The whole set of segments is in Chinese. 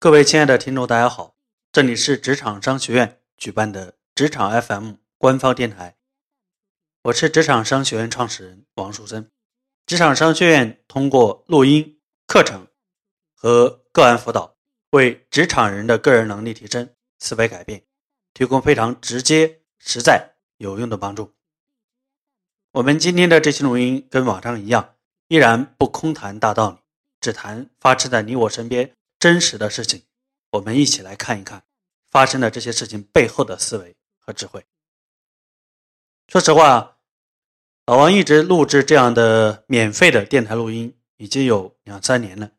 各位亲爱的听众，大家好，这里是职场商学院举办的职场 FM 官方电台，我是职场商学院创始人王树森。职场商学院通过录音课程和个案辅导，为职场人的个人能力提升、思维改变提供非常直接、实在、有用的帮助。我们今天的这期录音跟往常一样，依然不空谈大道理，只谈发生在你我身边。真实的事情，我们一起来看一看发生的这些事情背后的思维和智慧。说实话，老王一直录制这样的免费的电台录音已经有两三年了。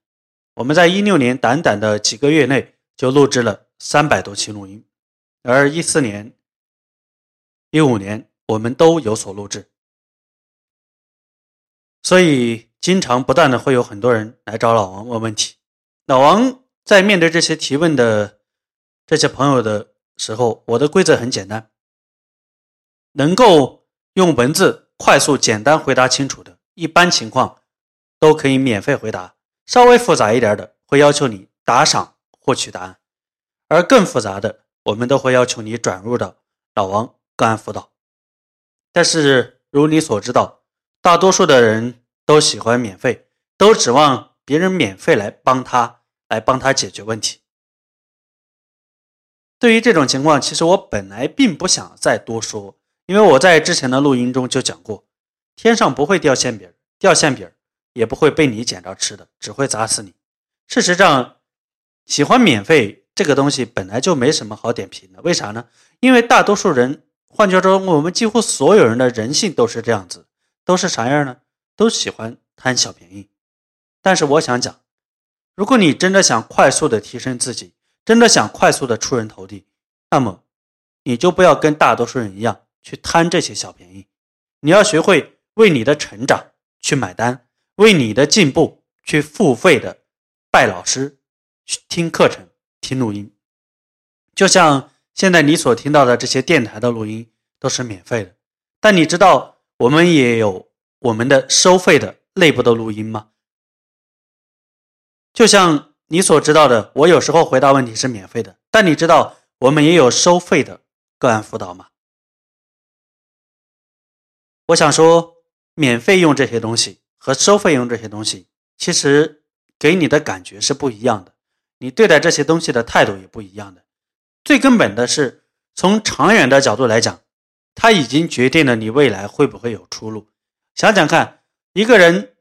我们在一六年短短的几个月内就录制了三百多期录音，而一四年、一五年我们都有所录制，所以经常不断的会有很多人来找老王问问题。老王在面对这些提问的这些朋友的时候，我的规则很简单：能够用文字快速、简单回答清楚的，一般情况都可以免费回答；稍微复杂一点的，会要求你打赏获取答案；而更复杂的，我们都会要求你转入到老王个案辅导。但是，如你所知道，大多数的人都喜欢免费，都指望别人免费来帮他。来帮他解决问题。对于这种情况，其实我本来并不想再多说，因为我在之前的录音中就讲过，天上不会掉馅饼，掉馅饼也不会被你捡着吃的，只会砸死你。事实上，喜欢免费这个东西本来就没什么好点评的，为啥呢？因为大多数人，换句话说，我们几乎所有人的人性都是这样子，都是啥样呢？都喜欢贪小便宜。但是我想讲。如果你真的想快速的提升自己，真的想快速的出人头地，那么你就不要跟大多数人一样去贪这些小便宜。你要学会为你的成长去买单，为你的进步去付费的拜老师、去听课程、听录音。就像现在你所听到的这些电台的录音都是免费的，但你知道我们也有我们的收费的内部的录音吗？就像你所知道的，我有时候回答问题是免费的，但你知道我们也有收费的个案辅导吗？我想说，免费用这些东西和收费用这些东西，其实给你的感觉是不一样的，你对待这些东西的态度也不一样的。最根本的是，从长远的角度来讲，它已经决定了你未来会不会有出路。想想看，一个人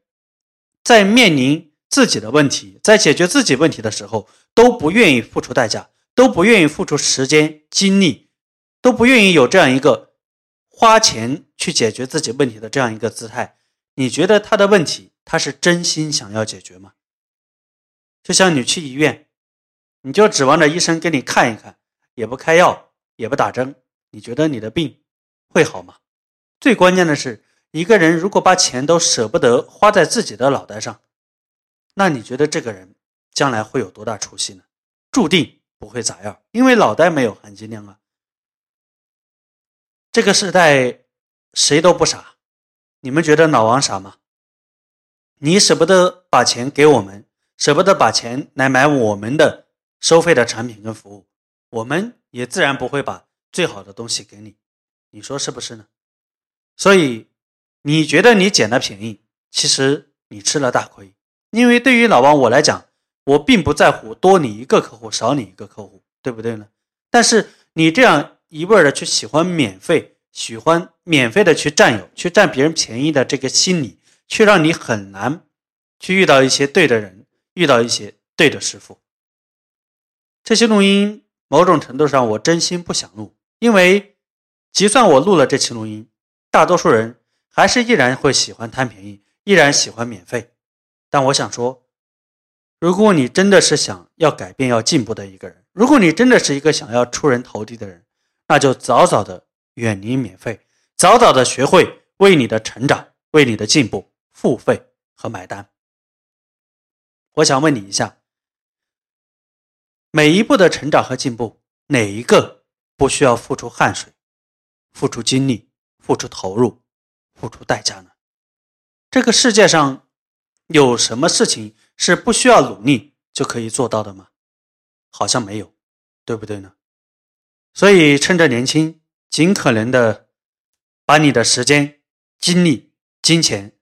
在面临。自己的问题，在解决自己问题的时候，都不愿意付出代价，都不愿意付出时间精力，都不愿意有这样一个花钱去解决自己问题的这样一个姿态。你觉得他的问题，他是真心想要解决吗？就像你去医院，你就指望着医生给你看一看，也不开药，也不打针，你觉得你的病会好吗？最关键的是，一个人如果把钱都舍不得花在自己的脑袋上。那你觉得这个人将来会有多大出息呢？注定不会咋样，因为脑袋没有含金量啊。这个时代谁都不傻，你们觉得老王傻吗？你舍不得把钱给我们，舍不得把钱来买我们的收费的产品跟服务，我们也自然不会把最好的东西给你。你说是不是呢？所以你觉得你捡了便宜，其实你吃了大亏。因为对于老王我来讲，我并不在乎多你一个客户少你一个客户，对不对呢？但是你这样一味的去喜欢免费，喜欢免费的去占有，去占别人便宜的这个心理，却让你很难去遇到一些对的人，遇到一些对的师傅。这些录音某种程度上我真心不想录，因为就算我录了这期录音，大多数人还是依然会喜欢贪便宜，依然喜欢免费。但我想说，如果你真的是想要改变、要进步的一个人，如果你真的是一个想要出人头地的人，那就早早的远离免费，早早的学会为你的成长、为你的进步付费和买单。我想问你一下，每一步的成长和进步，哪一个不需要付出汗水、付出精力、付出投入、付出代价呢？这个世界上。有什么事情是不需要努力就可以做到的吗？好像没有，对不对呢？所以趁着年轻，尽可能的把你的时间、精力、金钱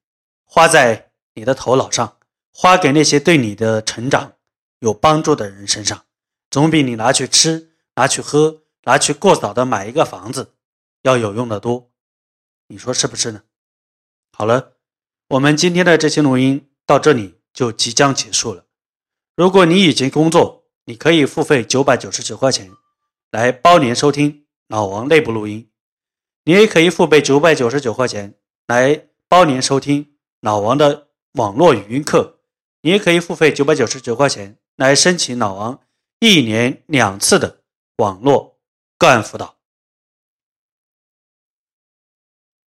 花在你的头脑上，花给那些对你的成长有帮助的人身上，总比你拿去吃、拿去喝、拿去过早的买一个房子要有用的多。你说是不是呢？好了，我们今天的这期录音到这里就即将结束了。如果你已经工作，你可以付费九百九十九块钱来包年收听老王内部录音。你也可以付费九百九十九块钱来包年收听老王的网络语音课。你也可以付费九百九十九块钱来申请老王一年两次的网络个案辅导。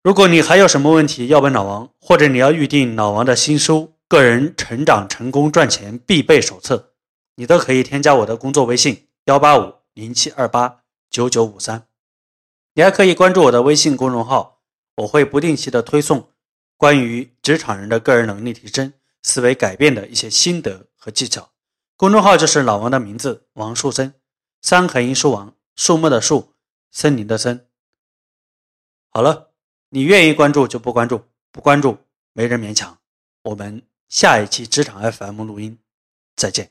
如果你还有什么问题要问老王，或者你要预定老王的新书《个人成长成功赚钱必备手册》，你都可以添加我的工作微信幺八五零七二八九九五三。你还可以关注我的微信公众号，我会不定期的推送关于职场人的个人能力提升、思维改变的一些心得和技巧。公众号就是老王的名字王树森，三横一竖王，树木的树，森林的森。好了。你愿意关注就不关注，不关注没人勉强。我们下一期职场 FM 录音，再见。